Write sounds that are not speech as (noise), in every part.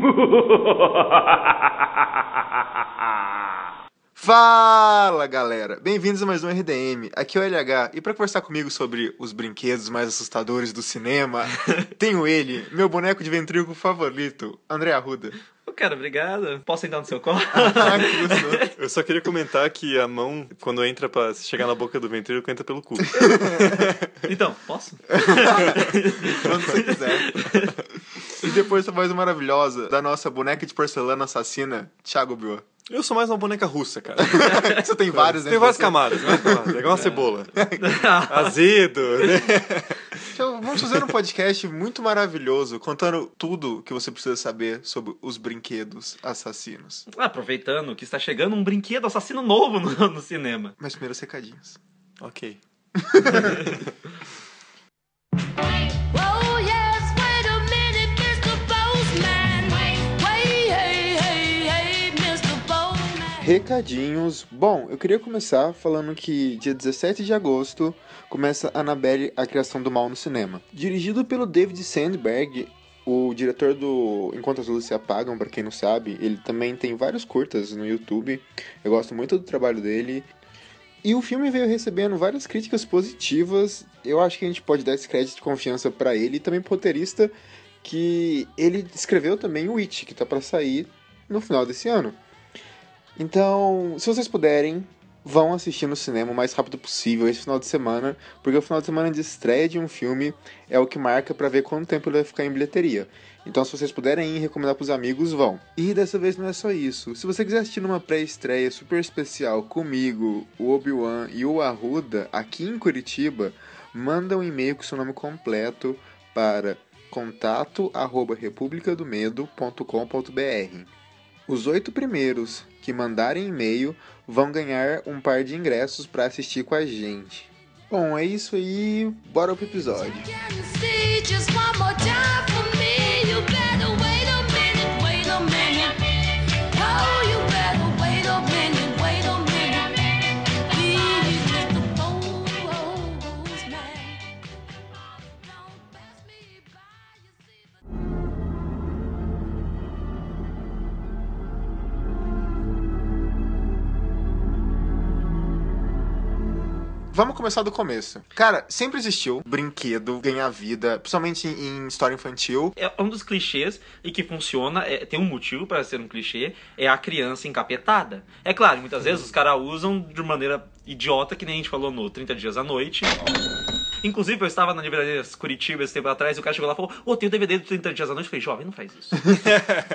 (laughs) Fala galera, bem-vindos a mais um RDM. Aqui é o LH e para conversar comigo sobre os brinquedos mais assustadores do cinema, (laughs) tenho ele, meu boneco de ventríloco favorito, André Arruda. Cara, obrigado. Posso entrar no seu colo? (laughs) Ah, que gostoso. Eu só queria comentar que a mão, quando entra pra chegar na boca do ventríloco, entra pelo cu. então, posso? Quando você quiser. E depois a voz maravilhosa da nossa boneca de porcelana assassina, Thiago Bioa. Eu sou mais uma boneca russa, cara. (laughs) Você tem vários, né? Tem várias camadas, várias camadas. É igual uma cebola. (laughs) Azedo, né? Então, vamos fazer um podcast muito maravilhoso, contando tudo que você precisa saber sobre os brinquedos assassinos. Ah, Aproveitando que está chegando um brinquedo assassino novo no, no cinema. Mas primeiro os recadinhos. Ok. (laughs) Recadinhos. Bom, eu queria começar falando que dia 17 de agosto começa Annabelle, a criação do mal no cinema. Dirigido pelo David Sandberg, o diretor do Enquanto as Luzes se Apagam, pra quem não sabe, ele também tem vários curtas no YouTube. Eu gosto muito do trabalho dele. E o filme veio recebendo várias críticas positivas. Eu acho que a gente pode dar esse crédito de confiança pra ele e também pro roteirista que ele escreveu também o It, que tá pra sair no final desse ano. Então, se vocês puderem, vão assistir no cinema o mais rápido possível esse final de semana, porque o final de semana de estreia de um filme é o que marca pra ver quanto tempo ele vai ficar em bilheteria. Então, se vocês puderem ir recomendar pros amigos, vão. E dessa vez não é só isso. Se você quiser assistir numa pré-estreia super especial comigo, o Obi-Wan e o Arruda aqui em Curitiba, manda um e-mail com seu nome completo para contato@republicadomedo.com.br. Os oito primeiros que mandarem e-mail vão ganhar um par de ingressos para assistir com a gente. Bom, é isso aí, bora pro episódio. Vamos começar do começo. Cara, sempre existiu brinquedo ganhar vida, principalmente em em história infantil. É um dos clichês e que funciona, é- tem um motivo para ser um clichê, é a criança encapetada. É claro, muitas vezes os caras usam de maneira idiota, que nem a gente falou no 30 Dias à Noite. Inclusive, eu estava na livraria Curitiba esse tempo atrás e o cara chegou lá e falou: Ô, tem o DVD do 30 Dias à Noite. Eu falei: Jovem, não faz isso.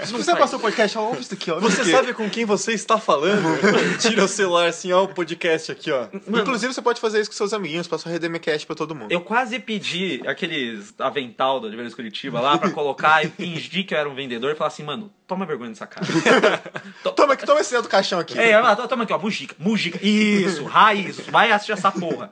Se (laughs) você passou o podcast, ó, ouve isso aqui, ó. Você Porque- sabe com quem você está falando? (laughs) Tira o celular assim, ó, o podcast aqui, ó. Inclusive, você pode fazer isso com seus amiguinhos, passa o RDMcast pra todo mundo. Eu quase pedi aqueles avental da Livraria Curitiba lá pra colocar e fingir que eu era um vendedor e falar assim, mano, toma vergonha dessa cara. (laughs) Toma aqui, toma esse dedo do caixão aqui. É, toma aqui, ó, mujica, mujica. Isso, raiz, vai assistir essa porra.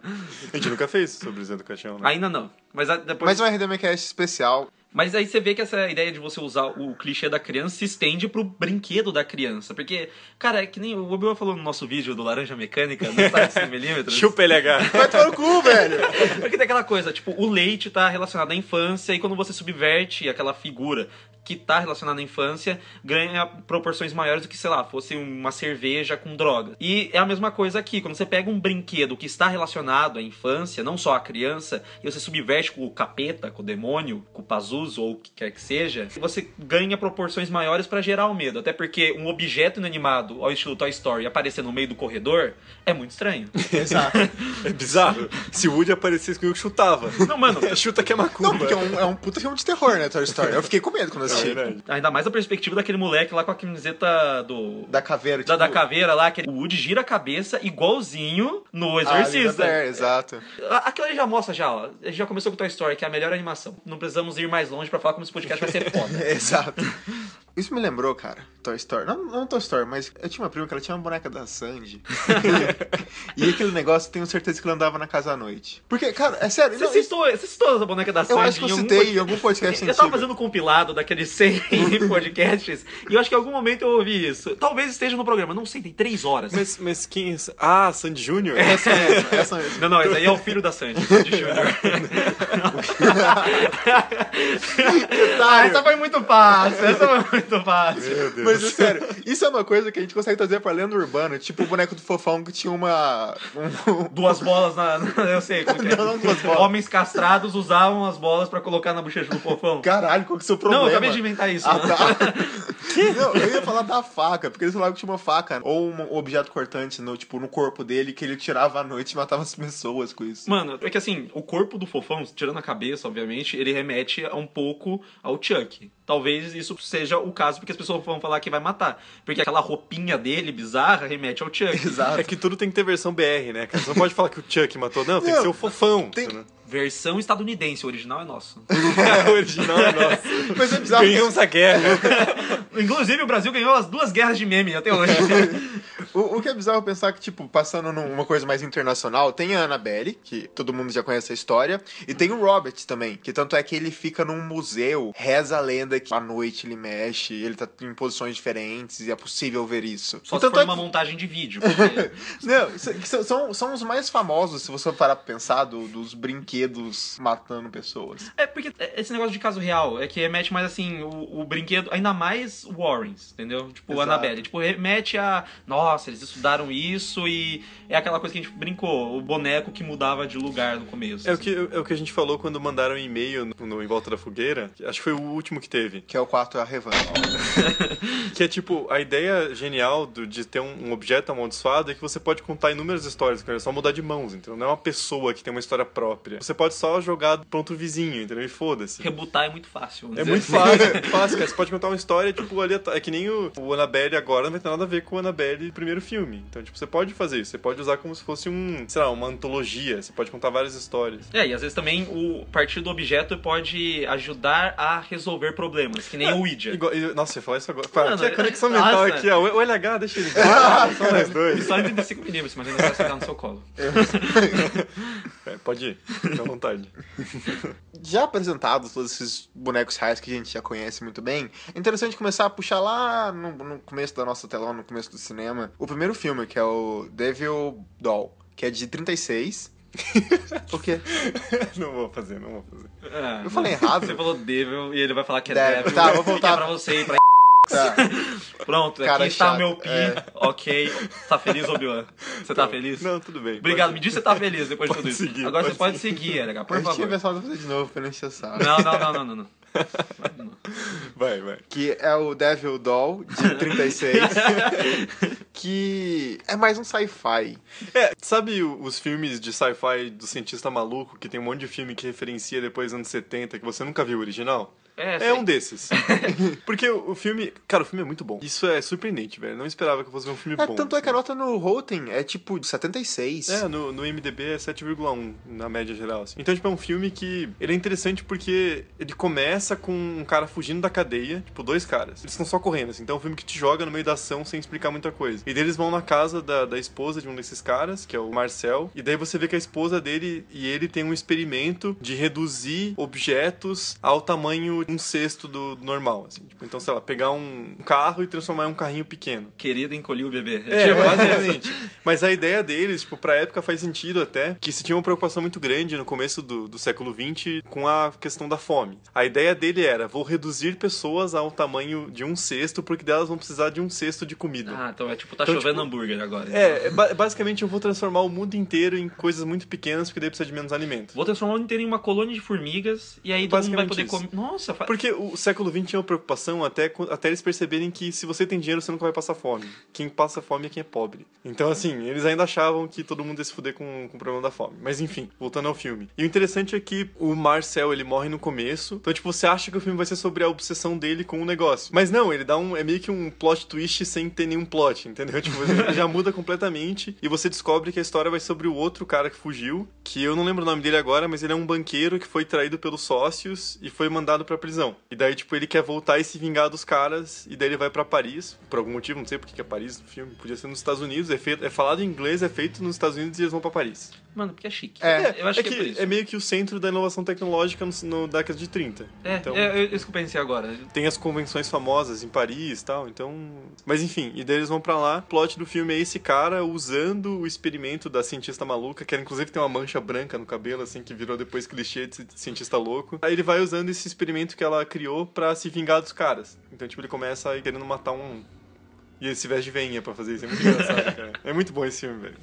A gente nunca fez sobre o Zé do Caixão, né? Ainda não. Mas a- depois. Mas um RDMcast especial. Mas aí você vê que essa ideia de você usar o clichê da criança se estende pro brinquedo da criança. Porque, cara, é que nem o Obi falou no nosso vídeo do Laranja Mecânica, no estádio de 100mm. Chupa LH. Vai tomar no cu, velho! Porque tem aquela coisa, tipo, o leite tá relacionado à infância e quando você subverte aquela figura que tá relacionada à infância, ganha proporções maiores do que, sei lá, fosse uma cerveja com droga. E é a mesma coisa aqui, quando você pega um brinquedo que está relacionado à infância, não só à criança, e você subverte com o capeta, com o demônio, com o Pazuzu ou o que quer que seja, você ganha proporções maiores pra gerar o medo. Até porque um objeto inanimado ao estilo Toy Story aparecer no meio do corredor é muito estranho. (laughs) Exato. É bizarro. Se o Woody aparecesse comigo, eu chutava. Não, mano, (laughs) Chuta que é macumba. Não, porque é um, é um puta filme de terror, né, Toy Story. Eu fiquei com medo quando É verdade. Ainda mais a perspectiva daquele moleque lá com a camiseta do. Da caveira, Da, tipo... da caveira lá, que o Woody gira a cabeça igualzinho no Ah, Exorcista. é, exato. Aquilo aí já mostra já, ó. A gente já começou com Toy Story, que é a melhor animação. Não precisamos ir mais longe pra falar como esse podcast vai ser (laughs) foda. Exato. Isso me lembrou, cara, Toy Story. Não, não Toy Story, mas eu tinha uma prima que ela tinha uma boneca da Sandy. (laughs) e aquele negócio, tenho certeza que ela andava na casa à noite. Porque, cara, é sério. Você não, citou, você citou essa boneca da eu Sandy acho que eu em algum citei podcast? em algum podcast Eu tava antigo. fazendo um compilado daqueles 100 (laughs) podcasts e eu acho que em algum momento eu ouvi isso. Talvez esteja no programa, não sei, tem três horas. Mas, mas quem... Ah, Sandy Júnior? Essa mesmo, (laughs) essa mesmo. Não, não, esse aí é o filho da Sandy, Sandy Júnior. Ah, essa foi muito fácil, essa foi muito fácil. Meu Deus. Mas, é sério, isso é uma coisa que a gente consegue trazer pra lenda urbana. Tipo o boneco do fofão que tinha uma. um- (laughs) Duas bolas na. Eu sei como que é. Não, não duas bolas. Homens castrados usavam as bolas pra colocar na bochecha do fofão. Caralho, qual que é o seu problema? Não, eu acabei de inventar isso. Ah, né? tá. (laughs) Não, eu ia falar da faca, porque eles falavam que tinha uma faca ou um objeto cortante no, tipo, no corpo dele que ele tirava à noite e matava as pessoas com isso. Mano, é que assim, o corpo do fofão, tirando a cabeça, obviamente, ele remete a um pouco ao Chuck. Talvez isso seja o caso porque as pessoas vão falar que vai matar. Porque aquela roupinha dele, bizarra, remete ao Chuck. (laughs) Exato. É que tudo tem que ter versão BR, né, cara? Você não pode falar que o Chuck matou, não, tem que Não, ser o fofão. tem- né? Versão estadunidense, o original é nosso. (laughs) o original é nosso. (laughs) Mas é bizarro. Ganhamos a guerra. (laughs) Inclusive, o Brasil ganhou as duas guerras de meme até hoje. O, o que é bizarro pensar que, tipo, passando numa coisa mais internacional, tem a Annabelle, que todo mundo já conhece a história, e tem o Robert também, que tanto é que ele fica num museu, reza a lenda que à noite ele mexe, ele tá em posições diferentes e é possível ver isso. Só E se tanto for é uma montagem de vídeo. Porque... Não, isso são, são os mais famosos, se você parar pra pensar, do- dos brinquedos matando pessoas. É porque esse negócio de caso real é que remete mais assim, o, o brinquedo, ainda mais Warrens, entendeu? Tipo, Exato. Annabelle. Tipo, remete a. Nossa, eles estudaram isso e é aquela coisa que a gente brincou, o boneco que mudava de lugar no começo. É o, que, é o que a gente falou quando mandaram um e-mail no, no Em Volta da Fogueira. Acho que foi o último que teve. Que é o 4 a revanche. (laughs) Que é tipo, a ideia genial do- de ter um, um objeto amaldiçoado é que você pode contar inúmeras histórias, cara, é só mudar de mãos, entendeu? Não é uma pessoa que tem uma história própria. Você pode só jogar pro outro vizinho, entendeu? E foda-se. Rebutar é muito fácil. É muito assim. fácil, é muito (laughs) fácil, cara. Você pode contar uma história, tipo, ali é que nem o, o Annabelle agora não vai ter nada a ver com o Annabelle do primeiro filme. Então, tipo, você pode fazer isso. Você pode usar como se fosse um, sei lá, uma antologia. Você pode contar várias histórias. É, e às vezes também o partir do objeto pode ajudar a resolver problemas, que nem o Ouija. Igual, nossa, ia falar isso agora. Cara, é a conexão mental nossa. aqui, ó. O LH, deixa ele. (laughs) Só nós dois. Só em 35 milímetros, mas ainda vai sentar no seu colo. (laughs) É, pode ir, fica à vontade. (laughs) Já apresentados todos esses bonecos reais que a gente já conhece muito bem, é interessante começar a puxar lá no, no começo da nossa telão, no começo do cinema, o primeiro filme, que é o Devil Doll, que é de 36. (laughs) o quê? não vou fazer, não vou fazer. É, Eu falei errado? Você falou Devil e ele vai falar que é Devil. Devil. Tá, vou (laughs) voltar. É pra você e pra Tá. (laughs) Pronto, Cara aqui está chato, meu pi. é. Ok. Tá feliz, Obi-Wan? Você tá feliz? Não, tudo bem. Obrigado, pode- me diz se você tá feliz depois de Pode tudo isso. seguir, Agora pode você pode seguir, LH, por a favor. pensado em fazer de novo pra não encher. Não, não, não, não, não, não. (laughs) Vai, vai. Que é o Devil Doll, de 36. (laughs) que é mais um sci-fi. É, sabe os filmes de sci-fi do cientista maluco, que tem um monte de filme que referencia depois dos anos 70, que você nunca viu o original? É, É um desses. (laughs) Porque o filme. Cara, o filme é muito bom. Isso é surpreendente, velho. Não esperava que eu fosse ver um filme É, bom. tanto é que a assim. nota no Rotten é tipo de 76. É, no, no MDB é 7,1 na média geral. assim. Então, tipo, é um filme que. Ele é interessante porque ele começa com um cara fugindo da cadeia, tipo, dois caras. Eles estão só correndo, assim. Então é um filme que te joga no meio da ação sem explicar muita coisa. E daí eles vão na casa da, da esposa de um desses caras, que é o Marcel. E daí você vê que a esposa dele e ele tem um experimento de reduzir objetos ao tamanho um cesto do normal, assim. Tipo, então, sei lá, pegar um carro e transformar em um carrinho pequeno. Querido, encolhi o bebê. É, tipo, basicamente. (laughs) Mas a ideia deles, tipo, pra época faz sentido até, que se tinha uma preocupação muito grande no começo do, do século XX com a questão da fome. A ideia dele era, vou reduzir pessoas ao tamanho de um cesto, porque delas vão precisar de um cesto de comida. Ah, então é tipo, tá Então, chovendo tipo, hambúrguer agora. É, ba- basicamente eu vou transformar o mundo inteiro em coisas muito pequenas, porque daí precisa de menos alimento. Vou transformar o mundo inteiro em uma colônia de formigas e aí todo mundo vai poder isso. comer. Nossa, fa... Porque o século XX tinha uma preocupação até, até eles perceberem que se você tem dinheiro, você nunca vai passar fome. Quem passa fome é quem é pobre. Então, assim, eles ainda achavam que todo mundo ia se fuder com, com o problema da fome. Mas enfim, voltando ao filme. E o interessante é que o Marcel, ele morre no começo. Então, tipo, você acha que o filme vai ser sobre a obsessão dele com o negócio. Mas não, ele dá um. É meio que um plot twist sem ter nenhum plot, entendeu? (laughs) Tipo, já muda completamente. E você descobre que a história vai sobre o outro cara que fugiu. Que eu não lembro o nome dele agora, mas ele é um banqueiro que foi traído pelos sócios e foi mandado pra prisão. E daí, tipo, ele quer voltar e se vingar dos caras. E daí ele vai pra Paris. Por algum motivo, não sei porque que é Paris no filme. Podia ser nos Estados Unidos. É, feito, é falado em inglês, é feito nos Estados Unidos e eles vão pra Paris. Mano, porque é chique. É, eu acho é que, é por isso. é meio que o centro da inovação tecnológica no, no década de 30. É, É, Então- é, é isso que eu pensei agora. Tem as convenções famosas em Paris e tal, então. Mas enfim, e daí eles vão pra lá. O plot do filme é esse cara usando o experimento da cientista maluca, que ela inclusive tem uma mancha branca no cabelo, assim, que virou depois clichê de cientista louco. Aí ele vai usando esse experimento que ela criou pra se vingar dos caras. Então, tipo, ele começa aí querendo matar um. E ele se veste de veinha pra fazer isso. É muito engraçado, (laughs) cara. É muito bom esse filme, velho.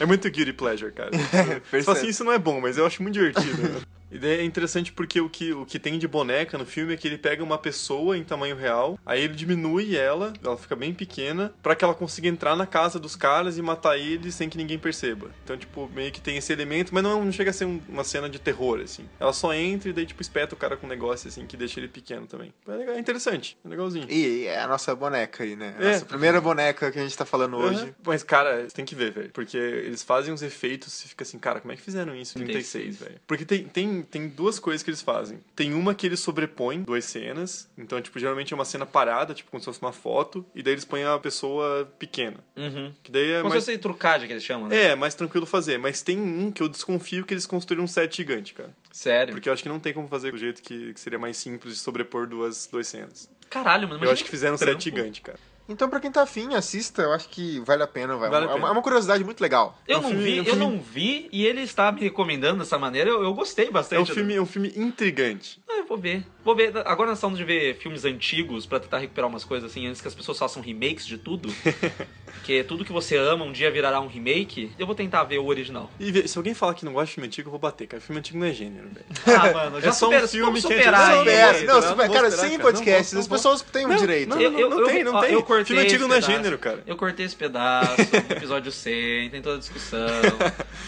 É muito guilty pleasure, cara. (laughs) Fala assim, isso não é bom, mas eu acho muito divertido. (laughs) E daí é interessante porque o que, o que tem de boneca no filme é que ele pega uma pessoa em tamanho real, aí ele diminui ela, ela fica bem pequena, pra que ela consiga entrar na casa dos caras e matar eles sem que ninguém perceba. Então, tipo, meio que tem esse elemento, mas não, não chega a ser um- uma cena de terror, assim. Ela só entra e daí, tipo, espeta o cara com um negócio, assim, que deixa ele pequeno também. É, legal, é interessante, é legalzinho. E é a nossa boneca aí, né? A É. nossa primeira boneca que a gente tá falando hoje. Uhum. Mas, cara, você tem que ver, velho. Porque eles fazem uns efeitos e fica assim, cara, como é que fizeram isso em 36, 36, velho? Porque tem, tem, tem duas coisas que eles fazem. Tem uma que eles sobrepõem duas cenas. Então, tipo, geralmente é uma cena parada, tipo, como se fosse uma foto. E daí eles põem a pessoa pequena. Uhum. Que daí é Como mais... se fosse trucagem que eles chamam, né? É, mais tranquilo fazer. Mas tem um que eu desconfio que eles construíram um set gigante, cara. Sério. Porque eu acho que não tem como fazer do jeito que, que seria mais simples de sobrepor duas, duas cenas. Caralho, mano. eu acho que fizeram um set gigante, cara. Então, pra quem tá afim, assista. Eu acho que vale a pena. Vai. Vale a é, uma, pena. é uma curiosidade muito legal. Eu É um não filme- vi, é um eu filme- não vi e ele está me recomendando dessa maneira. Eu, eu gostei É um bastante. filme, é um filme intrigante. Ah, eu vou ver. Vou ver. Agora nós estamos de ver filmes antigos pra tentar recuperar umas coisas assim antes que as pessoas façam remakes de tudo. (laughs) Porque tudo que você ama um dia virará um remake. Eu vou tentar ver o original. E se alguém falar que não gosta de filme antigo, eu vou bater, cara. Filme antigo não é gênero, velho. Ah, mano, (laughs) já É só um filme que é aí. Supera, Não, não, não cara, sem podcasts, Não as não pessoas têm o direito. Não, Eu- não, eu- não eu- tem, não tem. eu cortei filme antigo não é pedaço. gênero, cara. Eu cortei esse pedaço (laughs) episódio 100, tem toda a discussão.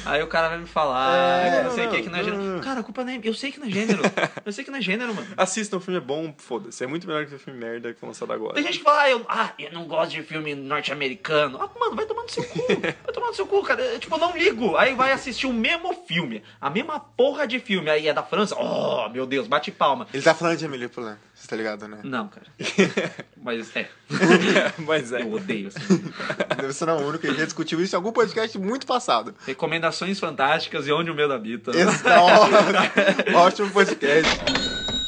Aí o cara vai me falar É, que não sei o que, que não é gênero. não. Cara, a culpa não é. Eu sei que não é gênero. Eu sei que não é gênero, mano. Assista, o filme é bom, foda-se. É muito melhor que o filme merda que foi lançado agora. Tem gente que fala, ah eu, ah, eu não gosto de filme norte-americano. Ah, mano, vai tomar no seu cu. Vai tomar no seu cu, cara. Eu, tipo, eu não ligo. Aí vai assistir o mesmo filme. A mesma porra de filme. Aí é da França. Oh, meu Deus, bate palma. Ele tá falando de Emily Poulain, você tá ligado, né? Não, cara. (laughs) Mas é, (laughs) (laughs) Mas é. eu odeio. (laughs) Deve ser o único que já discutiu isso em algum podcast muito passado. Recomendações fantásticas e onde o medo habita. Esse tá ó- ótimo podcast.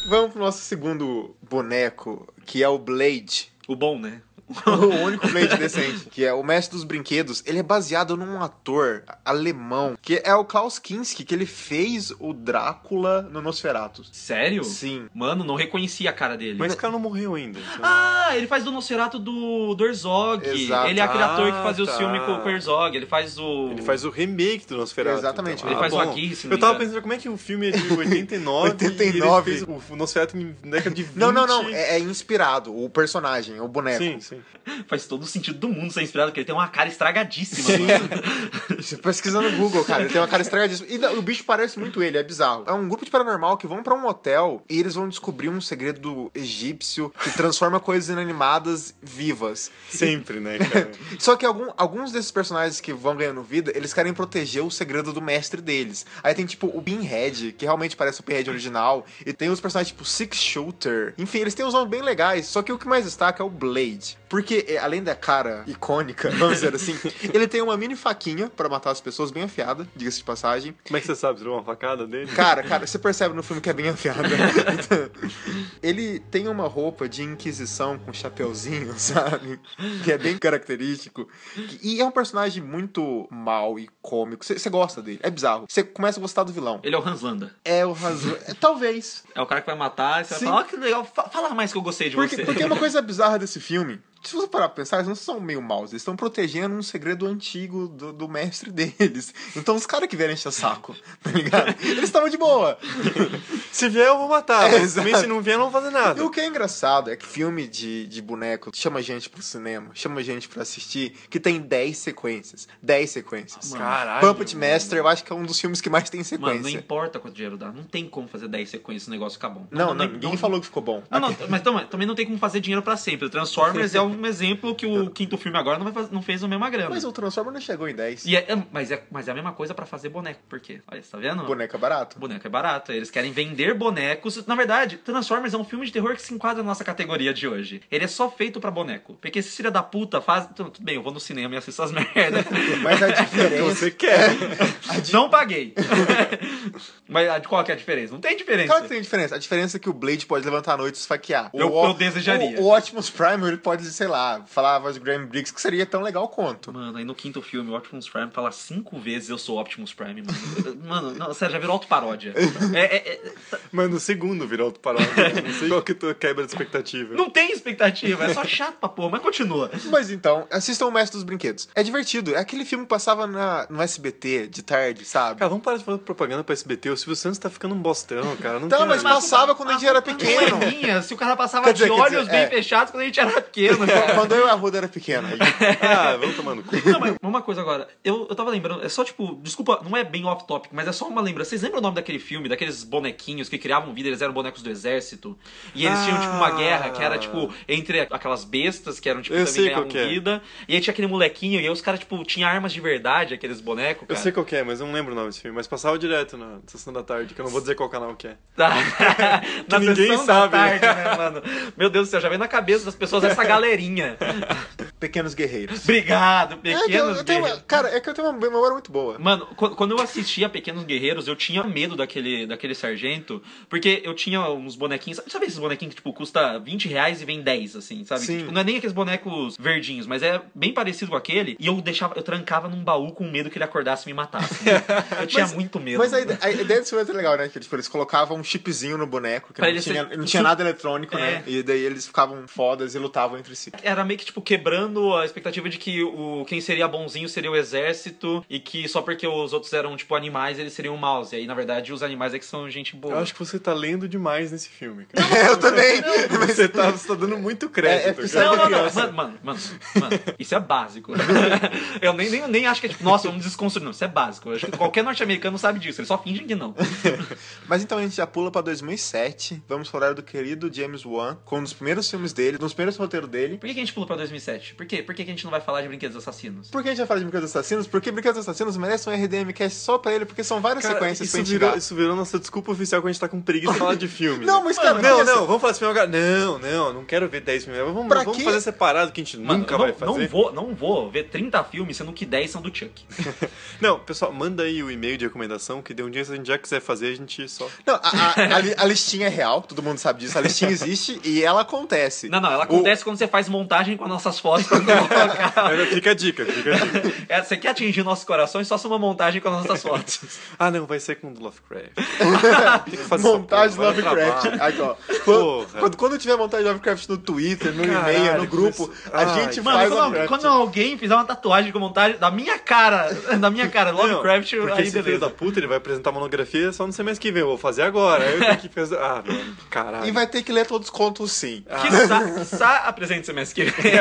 Vamos pro nosso segundo boneco, que é o Blade. O bom, né? (laughs) o único Blade decente, que é o mestre dos brinquedos, ele é baseado num ator alemão, que é o Klaus Kinski, que ele fez o Drácula no Nosferatu. Sério? Sim. Mano, não reconheci a cara dele. Mas esse cara não morreu ainda. então- Ah, ele faz do Nosferatu do, do Herzog. Exato. Ele é aquele ator que Ah, fazia tá. o filme com, com o Herzog. Ele faz o... Ele faz o remake do Nosferatu. Exatamente. então. Ele faz o bom. Aqui, se não Eu tava pensando como é que o filme é de (laughs) 89, 89. e ele fez o Nosferatu em década de 20. Não, não, não. É, é inspirado. O personagem, o boneco. Sim, sim. (laughs) Faz todo o sentido do mundo ser inspirado, porque ele tem uma cara estragadíssima. (laughs) Você pesquisa no Google, cara. Ele tem uma cara estragadíssima. E o bicho parece muito ele, é bizarro. É um grupo de paranormal que vão pra um hotel e eles vão descobrir um segredo egípcio que transforma coisas inanimadas vivas. Sempre, né, cara? (laughs) Só que algum- alguns desses personagens que vão ganhando vida, eles querem proteger o segredo do mestre deles. Aí tem tipo o Pinhead, que realmente parece o Pinhead original. E tem os personagens tipo Six Shooter. Enfim, eles têm uns nomes bem legais. Só que o que mais destaca é o Blade. Porque, é, além da cara icônica, (laughs) vamos dizer assim, ele tem uma mini faquinha pra matar as pessoas bem afiada, diga-se de passagem. Como é que você sabe? Viu uma facada dele? Cara, cara, você percebe no filme que é bem afiada. (laughs) ele tem uma roupa de inquisição com chapeuzinho, (laughs) sabe? Que é bem característico. E é um personagem muito mal e cômico. Você gosta dele, é bizarro. Você começa a gostar do vilão. Ele é o Hans Landa. É o razão. É, talvez. É o cara que vai matar e você Sim. vai falar, ó, que legal, fa- fala mais que eu gostei de Porque, você. porque uma coisa bizarra desse filme. Se você parar pra pensar, eles não são meio maus, eles estão protegendo um segredo antigo do, do mestre (laughs) deles. Então os caras que vierem encher o saco, tá ligado? Eles estavam de boa. (laughs) Se vier, eu vou matar. É, mas exato. se não vier, eu não vou fazer E nada. o que é engraçado é que filme de, de boneco chama gente pro cinema, chama gente pra assistir, que tem 10 sequências. 10 sequências. Caralho. Puppet Master, eu acho que é um dos filmes que mais tem Mano, sequência. não importa quanto dinheiro dá. Não tem como fazer 10 sequências e o negócio ficar bom. não, não, ninguém falou que ficou bom. Não, não, mas também, também não tem como fazer dinheiro pra sempre. O Transformers (laughs) é, um, um exemplo que o quinto filme agora não, vai faz- não fez a mesma grana. Mas o Transformer não chegou em 10. E é- é- mas, é, mas é a mesma coisa pra fazer boneco. Por quê? Olha, você tá vendo? Boneco é barato. Boneco é barato. Eles querem vender bonecos. Na verdade, Transformers é um filme de terror que se enquadra na nossa categoria de hoje. Ele é só feito pra boneco. Porque esses filha da puta faz. Tudo bem, eu vou no cinema e assisto essas merdas. (laughs) Mas a (laughs) diferença. você quer. (laughs) Não paguei. Mas ah, qual que é a diferença? Não tem diferença. Claro que tem diferença. A diferença é que o Blade pode levantar à noite e esfaquear. O- Eu- o- eu desejaria. O, o Optimus Prime, ele pode, sei lá, falar a voz do Graham Briggs, que seria tão legal quanto. Mano, aí no quinto filme, o Optimus Prime fala cinco vezes eu sou Optimus Prime, mano. (laughs) Mano, não, sério, já virou autoparódia. (laughs) É, é, é, Mas no segundo virou outro paródia. (laughs) Não sei qual que tu quebra de expectativa. não tem expectativa, é só chato pra porra, mas continua. Mas então, assistam o Mestre dos Brinquedos. É divertido. É aquele filme que passava na, no SBT de tarde, sabe? Cara, vamos parar de fazer propaganda pra SBT. O Silvio Santos tá ficando um bostão, cara. Não Tá, mas nada. passava quando a gente era pequeno. É se o cara passava dizer, de olhos dizer, bem é. fechados quando a gente era pequeno. (laughs) Quando eu e a Ruda era pequena. Ah, vamos tomar no cu. Não, mas uma coisa agora, eu, eu tava lembrando, é só tipo, desculpa, não é bem off-topic, mas é só uma lembrança. Vocês lembram o nome daquele filme, daqueles bonequinhos que criavam vida, eles eram bonecos do exército? E eles tinham, tipo, uma Ah. guerra que era, tipo, entre aquelas bestas que eram, tipo, Eu também ganhavam é. vida. E aí tinha aquele molequinho, e aí os caras, tipo, tinham armas de verdade, aqueles bonecos, Eu cara. sei qual que é, mas eu não lembro o nome desse filme. Mas passava direto na sessão da tarde, que eu não vou dizer qual canal que é. Tá. (laughs) Na ninguém sessão sabe, da tarde, né, mano? Meu Deus do céu, já vem na cabeça das pessoas essa (laughs) galerinha. (laughs) Pequenos Guerreiros. Obrigado, É que eu- pequenos eu tenho uma- guerreiros. cara, é que eu tenho uma memória muito boa. Mano, qu- quando eu assistia Pequenos Guerreiros, eu tinha medo daquele, daquele sargento, porque eu tinha uns bonequinhos. Sabe, sabe esses bonequinhos que, tipo, custa 20 reais e vem 10, assim, sabe? Sim. Tipo, não é nem aqueles bonecos verdinhos, mas é bem parecido com aquele. E eu deixava, eu trancava num baú com medo que ele acordasse e me matasse. (laughs) Eu tinha Mas- muito medo. Mas a, a ideia desse filme é legal, né? Que tipo, eles colocavam um chipzinho no boneco, que Pra não tinha, ser- não tinha nada eletrônico, É. né? E daí eles ficavam fodas e lutavam entre si. Era meio que, tipo, quebrando a expectativa de que o, quem seria bonzinho seria o exército e que só porque os outros eram, tipo, animais, eles seriam maus. E aí, na verdade, os animais é que são gente boa. Eu acho que você tá lendo demais nesse filme, cara. É, (laughs) eu também. (laughs) Você tá, você tá dando muito É, é crédito. porque cara. Não, não, não. Mano, mano, mano, mano, isso é básico. (laughs) Eu nem, nem, nem acho que é tipo, nossa, vamos desconstruir. Não, isso é básico. Eu acho que qualquer norte-americano sabe disso. Eles só fingem que não. Mas então a gente já pula pra 2007. Vamos falar do querido James Wan, com um dos primeiros filmes dele, um dos primeiros roteiros dele. Por que, que a gente pulou pra 2007? Por quê? Por que, que a gente não vai falar de brinquedos assassinos? Por que a gente vai falar de Brinquedos Assassinos? Porque Brinquedos Assassinos merece um RDM cast só pra ele, porque são várias Cara, sequências isso pra gente virou, dar. isso virou nossa desculpa oficial quando a gente tá com preguiça de falar de filme. (laughs) Não, né? mas cara, Não, não, vamos falar desse filme agora. Não, não, não quero ver 10 filmes. Vamos, Pra vamos quê? fazer separado que a gente Mano, nunca eu vai não, fazer. não vou, não vou ver 30 filmes, sendo que 10 são do Chuck. (laughs) Não, pessoal, manda aí o e-mail de recomendação que de um dia se a gente já quiser fazer, a gente só. Não, a, a- a li- a listinha é real, todo mundo sabe disso. A listinha existe e ela acontece. Não, não, ela O- acontece quando você faz montagem com as nossas fotos colocar. Mas Fica a dica, fica a dica. É, você quer atingir nossos corações, faça uma montagem com as nossas (laughs) fotos. Ah, não, vai ser com Lovecraft. (laughs) Tem que fazer Montagem porra, Lovecraft. ó. Quando, Porra. quando, quando tiver montagem Lovecraft no Twitter, no Caralho, e-mail, no grupo, isso- a Ai, gente Mano, faz quando, Lovecraft. quando alguém fizer uma tatuagem com montagem da minha cara, (laughs) da minha cara, Lovecraft, Não, porque aí esse filho beleza. da puta, ele vai apresentar a monografia só no semestre que vem. Eu vou fazer agora. Aí eu tenho que fazer. Ah, mano, caralho. E vai ter que ler todos os contos sim. Quiçá, quiçá apresente semestre que vem.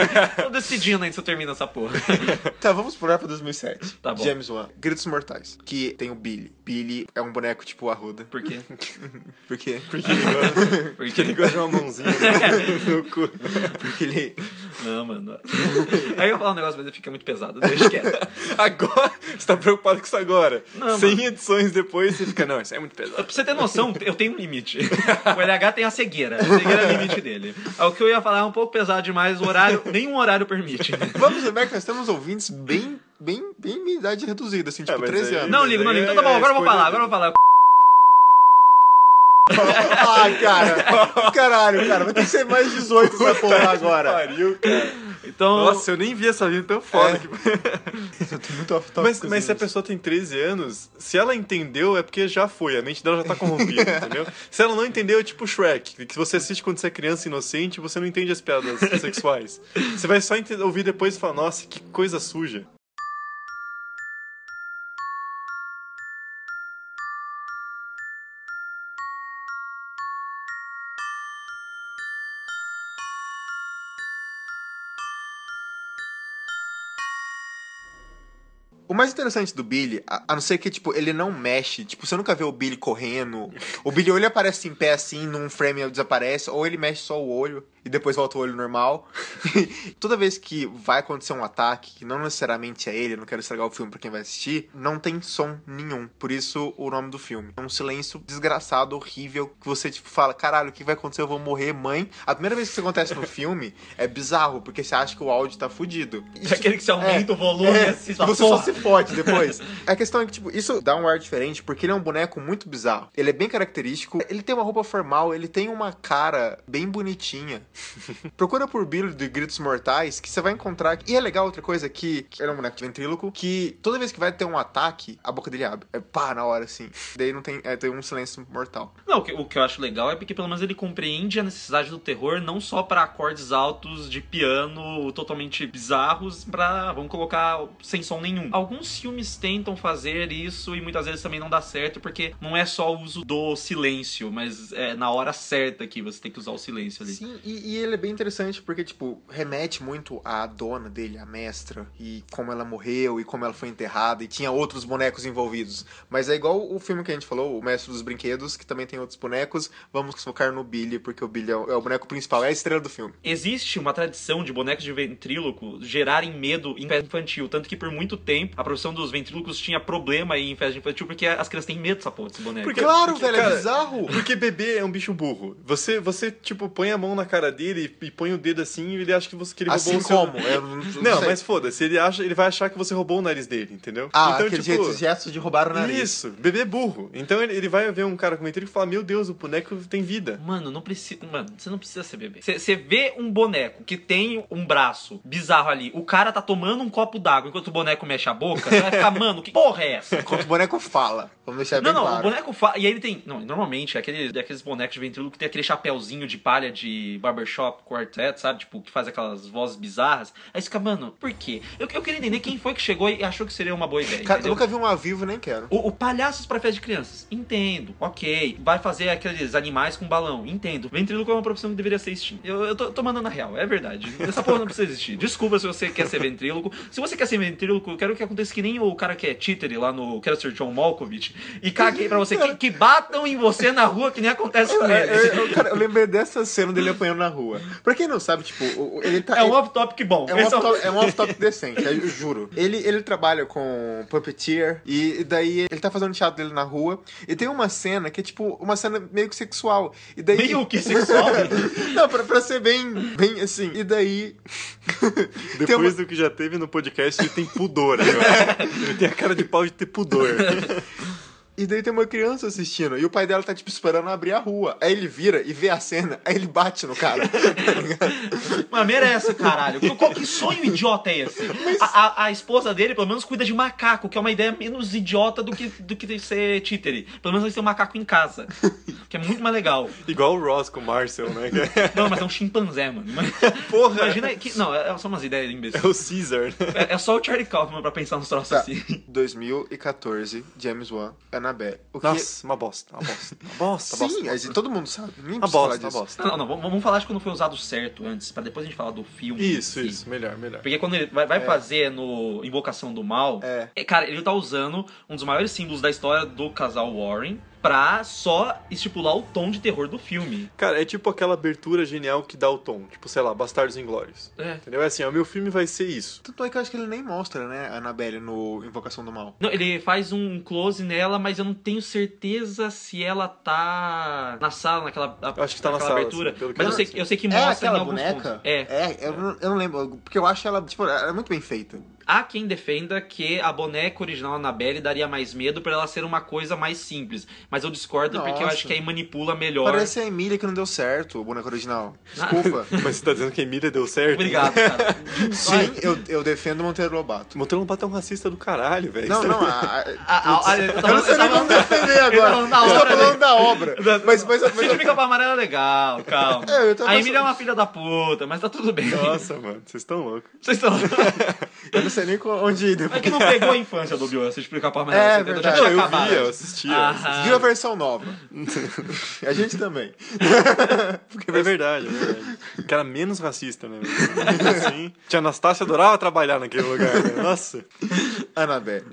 Decidindo ainda se eu termino essa porra. (laughs) Tá, vamos pular pra 2007. Tá bom. James Wan. Gritos Mortais. Que tem o Billy. Billy é um boneco tipo Arruda. Por quê? (laughs) Por quê? (laughs) Porque ele gosta, porque ele gosta de uma mãozinha no, no cu. Porque ele... Não, mano. Aí eu falo um negócio, mas ele fica muito pesado. Deixa quieto. Agora, você tá preocupado com isso agora. Não, 100 edições depois, você fica, não, isso é muito pesado. Pra você ter noção, eu tenho um limite. O LH tem a cegueira. A cegueira é o limite dele. O que eu ia falar é um pouco pesado demais, o horário, nenhum horário permite. (laughs) Vamos lembrar que nós temos ouvintes bem, bem, bem minha idade reduzida, assim, tipo mas 13 aí- anos. Não ligo, não ligo. Então tá bom, agora eu vou falar, agora eu vou falar. Ai, (laughs) cara. Caralho, cara. Vai ter que ser mais 18 essa porra agora. Pariu, cara. Então. Nossa, eu nem vi essa vida tão foda. É. que- (laughs) Eu tô muito off Mas, mas se a pessoa tem 13 anos, se ela entendeu, é porque já foi. A mente dela já tá corrompida, (laughs) entendeu? Se ela não entendeu, é tipo Shrek, que você assiste quando você é criança inocente, você não entende as piadas (laughs) sexuais. Você vai só ouvir depois e falar, nossa, que coisa suja. O mais interessante do Billy, a, a não ser que, tipo, ele não mexe. Tipo, você nunca vê o Billy correndo. O Billy ou ele aparece em pé assim, num frame e desaparece, ou ele mexe só o olho. E depois volta o olho normal. (laughs) Toda vez que vai acontecer um ataque, que não necessariamente é ele, eu não quero estragar o filme pra quem vai assistir, não tem som nenhum. Por isso o nome do filme. É um silêncio desgraçado, horrível, que você tipo fala, caralho, o que vai acontecer? Eu vou morrer, mãe. A primeira vez que isso acontece no filme é bizarro, porque você acha que o áudio tá fudido. É aquele que você aumenta o volume É, e assiste, você fala, só "Porra." se fode depois. A questão é que, tipo, isso dá um ar diferente porque ele é um boneco muito bizarro. Ele é bem característico, ele tem uma roupa formal, ele tem uma cara bem bonitinha. (laughs) Procura por Billy de Gritos Mortais que você vai encontrar. E é legal outra coisa que, que ele é um boneco de ventríloco que toda vez que vai ter um ataque, a boca dele abre. É pá, na hora assim. Daí não tem, é, tem um silêncio mortal. Não, o que, o que eu acho legal é porque pelo menos ele compreende a necessidade do terror não só pra acordes altos de piano totalmente bizarros, pra, vamos colocar, sem som nenhum. Alguns filmes tentam fazer isso e muitas vezes também não dá certo porque não é só o uso do silêncio, mas é na hora certa que você tem que usar o silêncio ali. Sim, e, e ele é bem interessante porque, tipo, remete muito à dona dele, a mestra, e como ela morreu e como ela foi enterrada, e tinha outros bonecos envolvidos. Mas é igual o filme que a gente falou, O Mestre dos Brinquedos, que também tem outros bonecos. Vamos focar no Billy, porque o Billy é o, é o boneco principal, é a estrela do filme. Existe uma tradição de bonecos de ventríloco gerarem medo em festa infantil, tanto que por muito tempo a profissão dos ventrílocos tinha problema aí em festa infantil porque as crianças têm medo dessa porra desse boneco. Porque- Claro, porque, velho, cara, é bizarro. Porque bebê é um bicho burro. Você, você tipo, põe a mão na cara dele e, põe o dedo assim e ele acha que você que ele roubou Assim o seu... como? Eu não, não mas foda-se, ele, acha, ele vai achar que você roubou o nariz dele, entendeu? Ah, então, aquele tipo, jeito, gesto de roubar o nariz. Isso, bebê burro. Então ele, ele vai ver um cara com e fala: Meu Deus, o boneco tem vida. Mano, não precisa. Mano, você não precisa ser bebê. Você- Você vê um boneco que tem um braço bizarro ali, o cara tá tomando um copo d'água enquanto o boneco mexe a boca, você vai ficar, mano, que porra é essa? Enquanto o boneco fala. Vamos deixar Não, bem não, claro. o boneco fala. E aí ele tem. Não, normalmente, é aquele, é aqueles bonecos de ventríloco que tem aquele chapéuzinho de palha de barbershop quartet, sabe? Tipo, que faz aquelas vozes bizarras. Aí você fica, mano, por quê? Eu, eu queria entender quem foi que chegou e achou que seria uma boa ideia. Cara, eu nunca vi um ao vivo, nem quero. O, o Palhaços pra Festa de Crianças, entendo, ok. Vai fazer aqueles animais com balão, entendo. Ventríloco é uma profissão que deveria ser extinta. Eu, eu tô, tô mandando a real, é verdade. Essa porra não precisa existir. Desculpa se você quer ser ventríloco. Se você quer ser ventríloco, eu quero que aconteça que nem o cara que é títere lá no Quero Ser John Malkovich. E caguei pra você, que, que batam em você na rua que nem acontece com ele. eu, eu- cara, eu lembrei dessa cena dele apanhando na rua. Pra quem não sabe, tipo, ele tá. É um off-topic bom. É um Esse off-top é um off-top decente, eu juro. Ele, ele trabalha com puppeteer e daí ele tá fazendo teatro dele na rua e tem uma cena que é tipo uma cena meio que sexual. E daí Meio que sexual? (laughs) Não, pra, pra ser bem, bem assim. E daí (laughs) Depois uma- do que já teve no podcast, ele tem pudor agora. (laughs) ele tem a cara de pau de ter pudor. E daí tem uma criança assistindo e o pai dela tá tipo esperando abrir a rua. Aí ele vira e vê a cena, aí ele bate no cara. tá? (laughs) Mas merece, caralho. Que, qual- que sonho idiota é esse? A, a- a esposa dele, pelo menos, cuida de macaco, que é uma ideia menos idiota do que, do que ser títere. Pelo menos eles têm um macaco em casa. Que é muito mais legal. Igual o Ross com o Marcel, né? (laughs) Não, mas é um chimpanzé, mano. Mas- Porra! Imagina que. Não, é só umas ideias É imbecis. o Caesar, né? É, é só o Charlie Kaufman pra pensar nos troços Tá. assim. 2014, James Wan, Annabelle. O que... Nossa, uma bosta, uma bosta. Uma bosta, uma Sim, bosta. todo mundo sabe. Ninguém Uma falar bosta, uma bosta. Não, não, vamos falar de quando foi usado certo antes, pra depois a gente falar do filme. Isso, si. isso, melhor, melhor. Porque quando ele vai, vai fazer no Invocação do Mal, É. é, cara, ele tá usando um dos maiores símbolos da história do casal Warren pra só estipular o tom de terror do filme. Cara, é tipo aquela abertura genial que dá o tom. Tipo, sei lá, Bastardos Inglórios. É. Entendeu? É assim, ó, o meu filme vai ser isso. Tanto é que eu acho que ele nem mostra, né, a Annabelle no Invocação do Mal. Não, ele faz um close nela, mas eu não tenho certeza se ela tá na sala, naquela, Eu acho que tá na sala, abertura. assim, mas eu sei, eu sei que É mostra aquela em alguns boneca? pontos. É. É, eu, não- eu não lembro. Porque eu acho ela, tipo, ela é muito bem feita. Há quem defenda que a boneca original Annabelle daria mais medo por ela ser uma coisa mais simples. Mas eu discordo porque eu Nossa. acho que aí manipula melhor. Parece a Emília que não deu certo, o boneco original. Desculpa. (laughs) Mas você tá dizendo que a Emília deu certo? Obrigado, cara. (laughs) Sim, eu, eu defendo Monteiro Lobato. Monteiro Lobato é um racista do caralho, velho. Não, não, a, a- (laughs) ah, eu eu não sei nem como defender agora. falando da Eu estou obra, falando da obra. Mas, mas, mas, Capa Amarela é legal, calma. É, eu tô a Emília é uma filha da puta, mas tá tudo bem. Nossa, mano, vocês estão loucos. Vocês estão. eu não sei nem onde ir É depois. que não pegou a infância do Obi-Wan, se explicar pra É, Manuela. você verdade. já Não, tinha eu acabado. via, eu assistia. Aham. Viu a versão nova. (laughs) a gente também. (laughs) É verdade, é verdade. Que era menos racista, né? Assim, tia Anastácia adorava trabalhar naquele lugar, né? Nossa. Annabelle.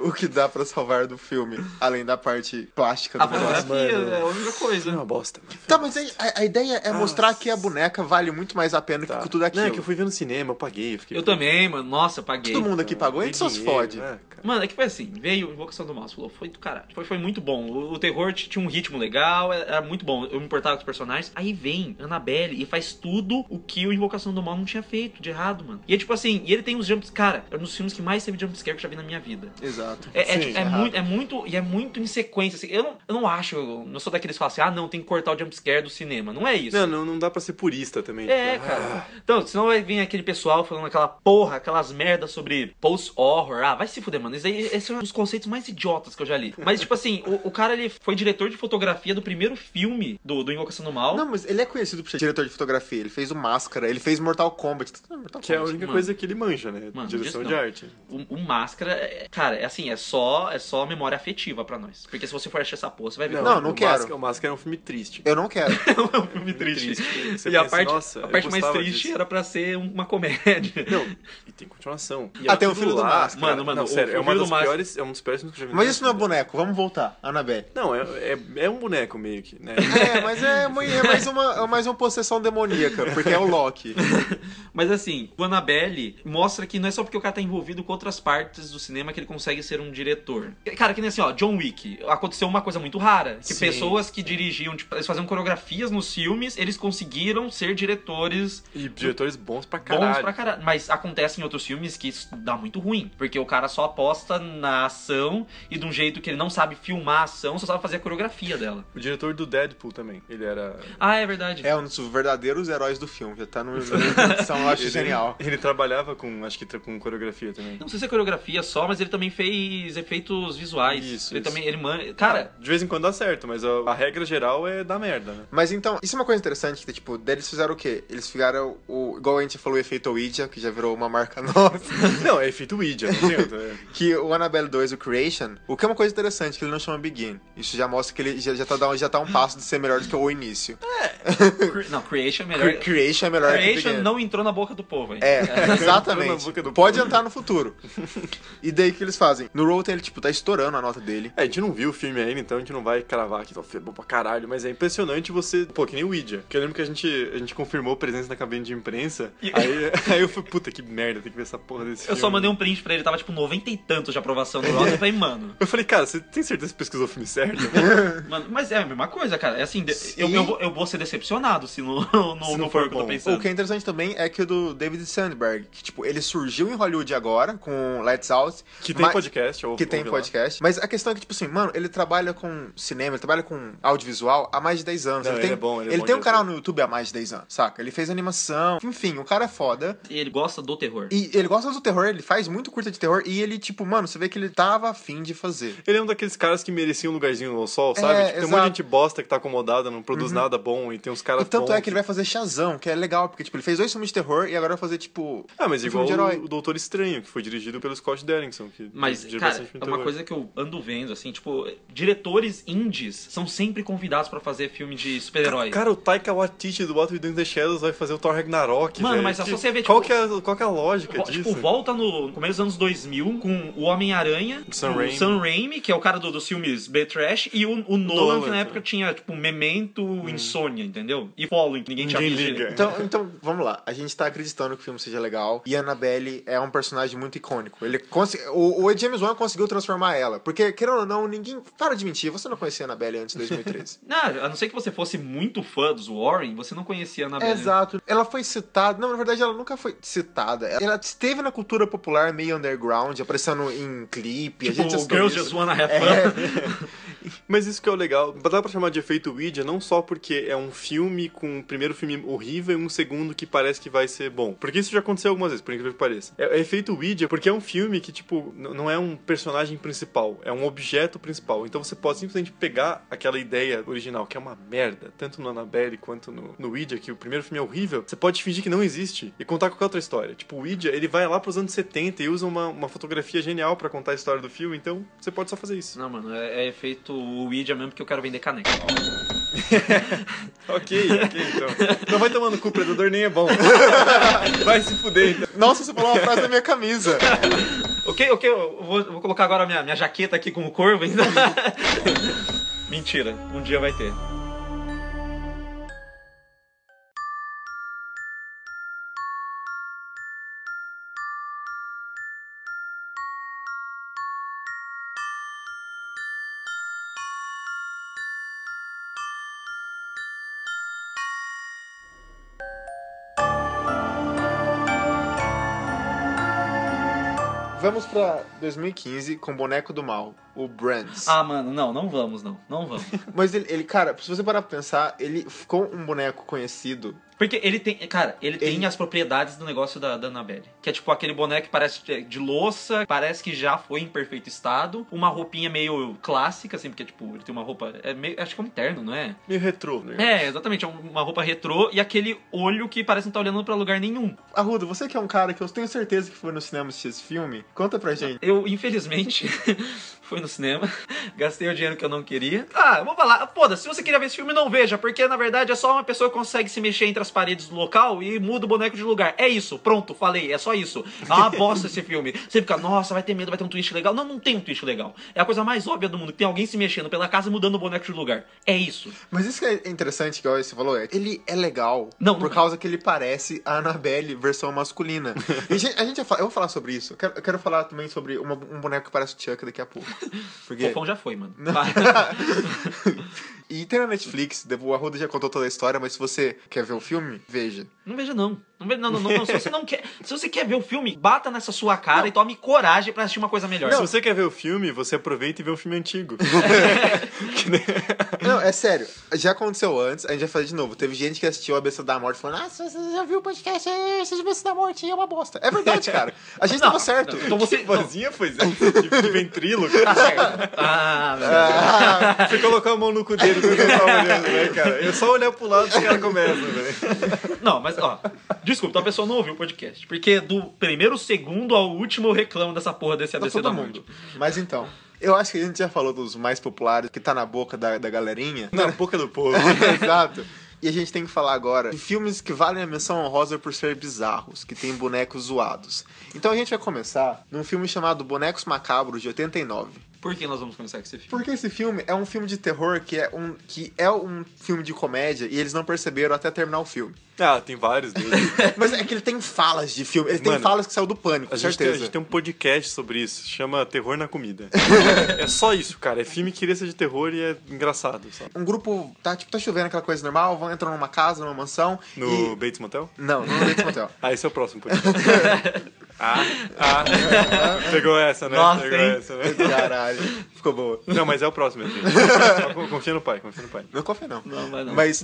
o que dá pra salvar do filme, além da parte plástica A do negócio. fotografia é a única É coisa. uma bosta. mano. Tá, mas a, a ideia é mostrar que a boneca vale muito mais a pena Tá. que tudo aquilo. Não, é que eu fui ver no cinema, eu paguei. Eu, fiquei, Eu também, mano. Nossa, eu paguei. Todo mundo aqui pagou, a gente só se fode. né? Mano, é que foi assim, veio Invocação do Mal, você falou, foi do caralho. Foi, foi muito bom. O, o terror tinha um ritmo legal, era, era muito bom. Eu me importava com os personagens. Aí vem Annabelle e faz tudo o que o Invocação do Mal não tinha feito de errado, mano. E é tipo assim, e ele tem uns jumps. Cara, é um dos filmes que mais teve jumpscare que eu já vi na minha vida. Exato. É, é, Sim, tipo, é errado. muito, é muito. E é muito em sequência. assim. eu, não, eu não acho. Eu não sou daqueles que falam assim, ah, não, tem que cortar o jumpscare do cinema. Não é isso. Não, não, não dá pra ser purista também. É, tipo, cara. Então, senão vai vir aquele pessoal falando aquela porra, aquelas merdas sobre post-horror. Ah, vai se fuder, mano. Esse, aí, esse é um dos conceitos mais idiotas que eu já li. Mas, tipo assim, o, o cara, ele foi diretor de fotografia do primeiro filme do, do Invocação do Mal. Não, mas ele é conhecido por ser diretor de fotografia. Ele fez o Máscara, ele fez Mortal Kombat. Mortal Que é a Kombat. única Mano. coisa que ele manja, né? Mano, Direção de não. arte. O, o Máscara, é- cara, é assim, é só, é só memória afetiva pra nós. Porque se você for achar essa porra, você vai ver. Não, não o quero. Máscara, o Máscara é um filme triste. Eu não quero. (laughs) é um filme triste. Você e a pensa, parte, "Nossa, a parte mais triste disso." era pra ser uma comédia. Não, e tem continuação. E Ah, tem o filho do lá, Máscara. Mano, mano, não, o- sério, é uma das Máscara- piores, é um dos piores filmes que eu já vi. Mas isso não é boneco, vamos voltar. Annabelle. Não, é, é, é um boneco meio que, né? É, mas é, é mais, uma, é mais uma possessão demoníaca, porque é o Loki. (laughs) Mas assim, o Annabelle mostra que não é só porque o cara tá envolvido com outras partes do cinema que ele consegue ser um diretor. Cara, que nem assim, ó, John Wick. Aconteceu uma coisa muito rara. Que Sim. pessoas que dirigiam, tipo, eles faziam coreografias nos filmes, eles conseguiram ser diretores E diretores bons pra caralho. bons pra caralho. Mas acontece em outros filmes que isso dá muito ruim. Porque o cara só aposta na ação e de um jeito que ele não sabe filmar a ação, só sabe fazer a coreografia dela. O diretor do Deadpool também. Ele era. Ah, é verdade. É um dos verdadeiros heróis do filme. Já tá no, (laughs) eu acho ele, genial. Ele trabalhava com, acho que com coreografia também. Não sei se é coreografia só, mas ele também fez efeitos visuais. Isso, ele isso. também, ele man... Cara, De vez em quando dá certo, mas a, a regra geral é dar merda, né? Mas então, isso é uma coisa interessante, que tipo, eles fizeram o quê? Eles fizeram o. Igual a gente falou, o efeito Ouija, que já virou uma marca (laughs) nossa. (laughs) Não, é efeito Ouija, não adianta. é. que o Annabelle 2, o Creation, o que é uma coisa interessante, que ele não chama Begin. Isso já mostra que ele já, já, tá, dando- já tá um passo de ser melhor do que o início. cre- não, Creation é melhor. Cre- Creation é melhor que Creation Begin. não entrou na boca do povo, hein? É, (laughs) exatamente. Pode povo. entrar no futuro. E daí o que eles fazem? No Rotten ele, tipo, tá estourando a nota dele. É, a gente não viu o filme ainda, então a gente não vai cravar que é bom pra caralho, mas é impressionante você. Pô, que nem o Ouija. Que eu lembro que a gente, a gente confirmou presença na cabine de imprensa. E- Aí, (laughs) aí eu falei, puta que merda, tem que ver essa porra desse Eu filme. só mandei um print pra ele, tava tipo 90 e tantos de aprovação no Rotten. Eu falei, mano, Eu falei, cara, você tem certeza que pesquisou o filme certo? (laughs) mano, mas é a mesma coisa, cara. É assim, eu, eu, vou, eu vou ser decepcionado se não, (laughs) não, Se não não for for o que eu tô pensando. O que é interessante também é que o do David Sandberg, que, tipo, ele surgiu em Hollywood agora, com Lights Out. Que tem mas- podcast, ou Que tem podcast. Mas a questão é que, tipo assim, mano, ele trabalha com cinema, ele trabalha com audiovisual há mais de 10 anos. Não, ele ele tem, é bom, ele é bom tem um canal no YouTube há mais de 10 anos, saca? Ele fez animação. Enfim, o cara é foda. E ele gosta do terror. E ele gosta do terror, ele faz muito curta de terror. E ele, tipo, mano, você vê que ele tava afim de fazer. Ele é um daqueles caras que merecia um lugarzinho ao sol, sabe? É, tipo, tem um monte de gente bosta que tá acomodada, não produz nada bom, e tem uns caras E tanto bons é que ele vai fazer Shazam, que é legal, porque, tipo, ele fez dois filmes de terror e agora vai fazer, tipo. Ah, mas um igual filme de herói. o, o Doutor Estranho, que foi dirigido pelo Scott Derrickson. Que Mas, cara, é uma terror. coisa que eu ando vendo, assim, tipo, diretores indies são sempre convidados pra fazer filme de super-herói. Cara, o Taika Waititi do What We Do in the Shadows vai fazer o Thor Ragnarok, Mano, velho. mas é só você ver, qual, tipo- que é, qual que é a lógica Tipo, volta no, começo dos anos 2000 com o Homem-Aranha, Sam o Raimi. Sam Raimi, que é o cara do- dos filmes B-Trash, e o, o Nolan, Nolan, que na né? época tinha, tipo, Memento, Insônia, entendeu? E Following, que ninguém, tinha Ninguém visto. liga. Então, então, vamos lá. A gente tá acreditando que o filme seja legal. E a Annabelle é um personagem muito icônico. Ele o, o James Wan conseguiu transformar ela. Porque, querendo ou não, ninguém. Para de mentir, você não conhecia a Annabelle antes de 2013. (laughs) Não, a não ser que você fosse muito fã dos Warren, você não conhecia a Annabelle. Exato. Ela foi citada. Não, na verdade, ela nunca foi citada. Ela esteve na cultura popular meio underground, aparecendo em clipe. a Tipo, gente assistiu Girls. Just Wanna Have É. (laughs) Mas isso que é o legal. Dá pra chamar de efeito Ouija não só porque é um filme com um primeiro filme horrível e um segundo que parece que vai ser bom. Porque isso já aconteceu algumas vezes, por incrível que pareça. É, é efeito Ouija porque é um filme que, tipo, não é um personagem principal, é um objeto principal. Então você pode simplesmente pegar aquela ideia original, que é uma merda, tanto no Annabelle quanto no, no Ouija, que o primeiro filme é horrível, você pode fingir que não existe e contar qualquer outra história. Tipo, o Ouija, ele vai lá pros anos 70 e usa uma, uma fotografia genial pra contar a história do filme, então você pode só fazer isso. Não, mano, é, é efeito Ouija mesmo porque eu quero vender caneca. (laughs) Ok, ok, então. Não vai tomando cu, predador nem é bom. (laughs) Vai se fuder, então. Nossa, você falou uma frase da minha camisa. (laughs) ok, ok, eu vou, vou colocar agora a minha, minha jaqueta aqui com o corvo ainda. Mentira, um dia vai ter. Vamos pra 2015 com boneco do mal, o Brands. Ah, mano, não, não vamos, não. Não vamos. (laughs) Mas ele, ele, cara, se você parar pra pensar, ele ficou um boneco conhecido. Porque ele tem, cara, ele, tem Ele- as propriedades do negócio da, da Annabelle. Que é tipo aquele boneco que parece de- de louça, parece que já foi em perfeito estado. Uma roupinha meio clássica, assim, porque, tipo, ele tem uma roupa. É meio, acho que é um terno, não é? Meio retrô, né? É, exatamente, é uma roupa retrô e aquele olho que parece não tá olhando pra lugar nenhum. Arruda, você que é um cara que eu tenho certeza que foi no cinema assistir esse filme, conta pra gente. Eu, infelizmente, (laughs) fui no cinema, (laughs) gastei o dinheiro que eu não queria. Ah, eu vou falar, foda-se, se você queria ver esse filme, não veja, porque na verdade é só uma pessoa que consegue se mexer entre as paredes do local e muda o boneco de lugar. É isso, pronto, falei, é só isso. É uma bosta esse filme. Você fica, nossa, vai ter medo, vai ter um twist legal. Não, não tem um twist legal. É a coisa mais óbvia do mundo, que tem alguém se mexendo pela casa e mudando o boneco de lugar. É isso. Mas isso que é interessante, que você falou, é ele é legal Não, por não causa que ele parece a Annabelle versão masculina. (laughs) A gente, a gente eu vou falar sobre isso. Eu quero, eu quero falar também sobre uma- um boneco que parece o Chuck daqui a pouco. Porque... Fofão já foi, mano. (laughs) (laughs) E tem na Netflix, o Arruda já contou toda a história, mas se você quer ver o filme, veja. Não veja não. Não, veja, não, não, não, não. Se você não quer. Se você quer ver o filme, bata nessa sua cara e tome coragem pra assistir uma coisa melhor. Se você quer ver o filme, você aproveita e vê um filme antigo. (laughs) Não, é sério. Já aconteceu antes, a gente vai fazer de novo. Teve gente que assistiu a Besta da Morte falando, ah, você já viu o podcast, esse de Besta da Morte é uma bosta. É verdade, cara. A gente Não, tava certo. Então você. Que vozinha foi? De, de (laughs) ventríloco. Tá certo. Ah. Ah, Você colocar a mão no cu dele ele tá olhando, né, cara? É só olhar pro lado e os caras começam, velho. Não, mas ó, desculpa, então a pessoa não ouviu o podcast. Porque do primeiro segundo ao último eu reclamo dessa porra desse tá ABC da mundo. Mas então, eu acho que a gente já falou dos mais populares, que tá na boca da, da galerinha. Na boca do povo. (laughs) Exato. E a gente tem que falar agora de filmes que valem a menção honrosa por ser bizarros, que tem bonecos zoados. Então a gente vai começar num filme chamado Bonecos Macabros, de 89. Por que nós vamos começar com esse filme? Porque esse filme é um filme de terror que é um, que é um filme de comédia e eles não perceberam até terminar o filme. Ah, tem vários deles. (laughs) Mas é que ele tem falas de filme, ele tem Mano, falas que saiu do pânico, A gente, tem, a certeza. gente tem um podcast sobre isso, chama Terror na Comida. (laughs) é só isso, cara. É filme que ser de terror e é engraçado, sabe? Um grupo, tá, tipo, tá chovendo aquela coisa normal, vão entrar numa casa, numa mansão No e... Bates Motel? Não, não no Bates Motel. (laughs) Ah, esse é o próximo podcast. Ah, ah. (laughs) Pegou essa, né? Nossa, Pegou hein? essa, né? (laughs) Caralho, ficou boa. Não, mas é o próximo. Só (laughs) con- Confia no pai, confia no pai. Não confia não. Não, vai não. Mas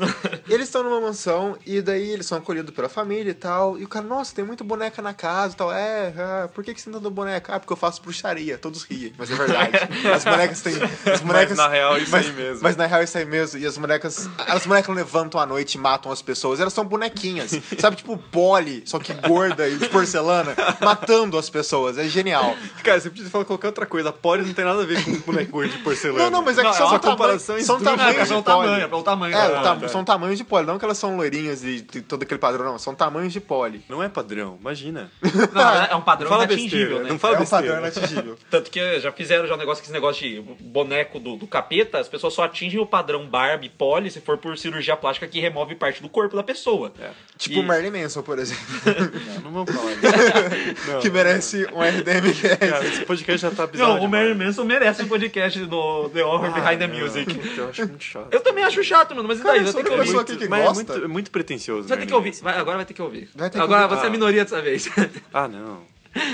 eles estão numa mansão e daí eles são acolhidos pela família e tal. E o cara, nossa, tem muita boneca na casa e tal. É, ah, por que, que você tá dando boneca? Ah, porque eu faço bruxaria. Todos riem, mas é verdade. As bonecas têm. As bonecas, na real, isso mas, aí mesmo. Mas na real, isso aí mesmo. E as bonecas. As bonecas levantam à noite e matam as pessoas. Elas são bonequinhas. Sabe, tipo Polly, só que gorda e de porcelana, matando as pessoas. É genial. Cara, você podia falar qualquer outra coisa. Pole não tem nada a ver com boneco de porcelana. Não, não, mas é que Não, são, é comparação são tamanhos é de pelo Polly. tamanho, é tamanho. É, Ah, tá. são tamanhos de pole, não que elas são loirinhas e todo aquele padrão, não. São tamanhos de pole. Não é padrão, imagina. Não, é um padrão Não fala inatingível, besteira, né? não fala é um besteira. padrão inatingível. (laughs) Tanto que já fizeram já um negócio, esse negócio de boneco do, do capeta, as pessoas só atingem o padrão Barbie, Polly, se for por cirurgia plástica que remove parte do corpo da pessoa. É. Tipo E- Marilyn Manson, por exemplo. (laughs) Não, não vamos falar isso. (laughs) Não, que merece um RDM que é Cara, esse podcast já tá bizarro Não, o Mary. Manson merece um podcast do The Horror Behind the Não, Music. Eu acho muito (laughs) chato. Eu também acho chato, mano, mas e Cara, daí? eu ter que ouvir. aqui que mas gosta. É muito, é muito pretensioso. Vai ter né, que ouvir. Vai, agora vai ter que ouvir. Vai ter que agora ouvir. você é Ah. a minoria dessa vez. Ah, não.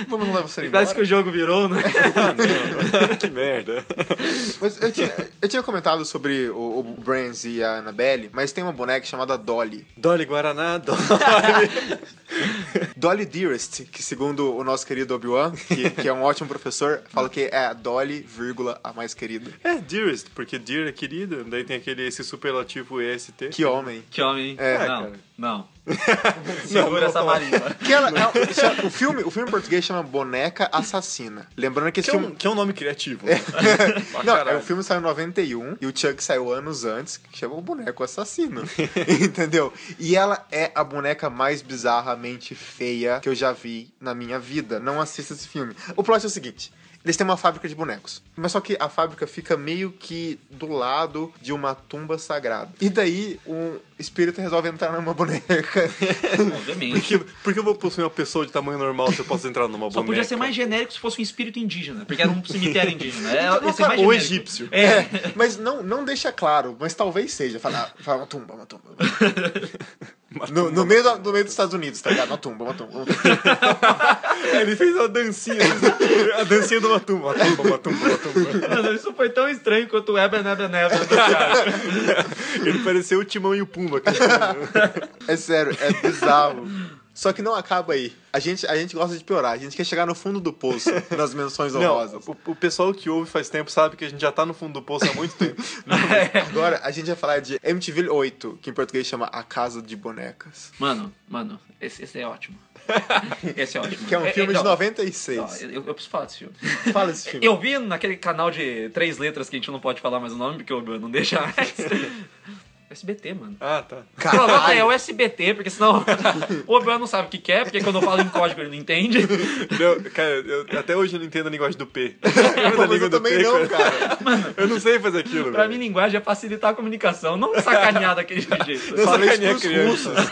Vamos levar você embora. Parece que o jogo virou, né? que merda. Mas eu tinha, eu tinha comentado sobre o, o Brands e a Annabelle, mas tem uma boneca chamada Dolly. Dolly Guaraná, Dolly. (laughs) Dolly Dearest, que segundo o nosso querido Obi-Wan, que, que é um ótimo professor, fala que é a Dolly, vírgula, a mais querida. É, Dearest, porque Dear é querida, daí tem aquele esse superlativo EST. Que homem. Que homem. É, não, cara. não. (laughs) Segura essa marimba. Que ela, é- é- o, filme, o filme em português chama Boneca Assassina. Lembrando que esse Que é, filme... um, que é um nome criativo. né? (laughs) Pra Não, é, o filme saiu em 91 e o Chuck saiu anos antes, que chama o boneco assassino. (laughs) Entendeu? E ela é a boneca mais bizarramente feia que eu já vi na minha vida. Não assista esse filme. O plot é o seguinte. Eles têm uma fábrica de bonecos. Mas só que a fábrica fica meio que do lado de uma tumba sagrada. E daí um espírito resolve entrar numa boneca. Obviamente. (laughs) Porque, porque eu vou possuir uma pessoa de tamanho normal se eu posso entrar numa Só boneca? podia ser mais genérico se fosse um espírito indígena, porque era um cemitério indígena. É, Então, cara, mais Ou egípcio. É. Mas não, não deixa claro, mas talvez seja. Fala, fala uma tumba, uma tumba. (laughs) No, no meio da- no meio dos Estados Unidos, tá ligado? Uma tumba, uma tumba. Uma tumba. (laughs) Ele fez uma dancinha. a dancinha de uma tumba. Uma tumba, uma tumba, uma tumba. Mano, isso foi tão estranho quanto o Eber Neber Neber do cara. Ele pareceu o Timão e o Pumba. cara. É sério, é bizarro. Só que não acaba aí. A gente, a gente gosta de piorar. A gente quer chegar no fundo do poço (laughs) nas menções Não, honrosas. o, o pessoal que ouve faz tempo sabe que a gente já tá no fundo do poço há muito tempo. (laughs) Agora a gente vai falar de MTV 8, que em português chama A Casa de Bonecas. Mano, mano, esse, esse é ótimo. (laughs) Esse é ótimo. Que é um filme de não, 96. não, eu, eu preciso falar desse filme. Fala desse filme. Eu vi naquele canal de três letras que a gente não pode falar mais o nome, porque o Obi-Wan não deixa mais. SBT, mano. Ah, tá. Pronto, é o SBT, porque senão (laughs) o Obi-Wan não sabe o que quer, porque quando eu falo em código ele não entende. (laughs) Não, cara, eu- até hoje eu não entendo a linguagem do P. (laughs) Pô, mas eu do também P, não, cara. Eu não sei fazer aquilo, Pra mim, linguagem é facilitar a comunicação, não sacanear daquele jeito. Vez Sacanear pros crianças. russos.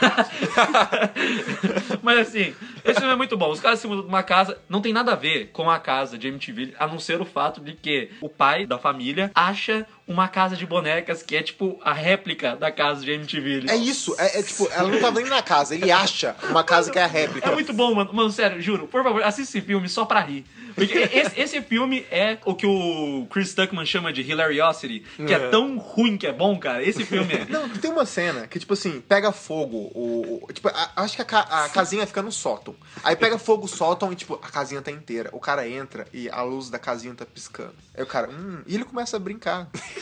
Mas assim, esse filme é muito bom. Os caras se mudam de uma casa, não tem nada a ver com a casa de MTV, a não ser o fato de que o pai da família acha uma casa de bonecas que é tipo a réplica da casa de MTV. É isso, é, é tipo, ela não tá nem na casa, ele acha uma casa que é a réplica. É muito bom, mano. Mano, sério, juro. Por favor, assista esse filme só pra rir. Porque (laughs) esse, esse filme é o que o Chris Tuckman chama de hilariosity, que é, É. tão ruim que é bom, cara. Esse filme é. (laughs) Não, tem uma cena que, tipo assim, pega fogo, o. o- tipo, a- acho que a, a casinha fica no sótão. Aí pega fogo o sótão e, tipo, a casinha tá inteira. O cara entra e a luz da casinha tá piscando. Aí o cara, hum, e ele começa a brincar. (laughs)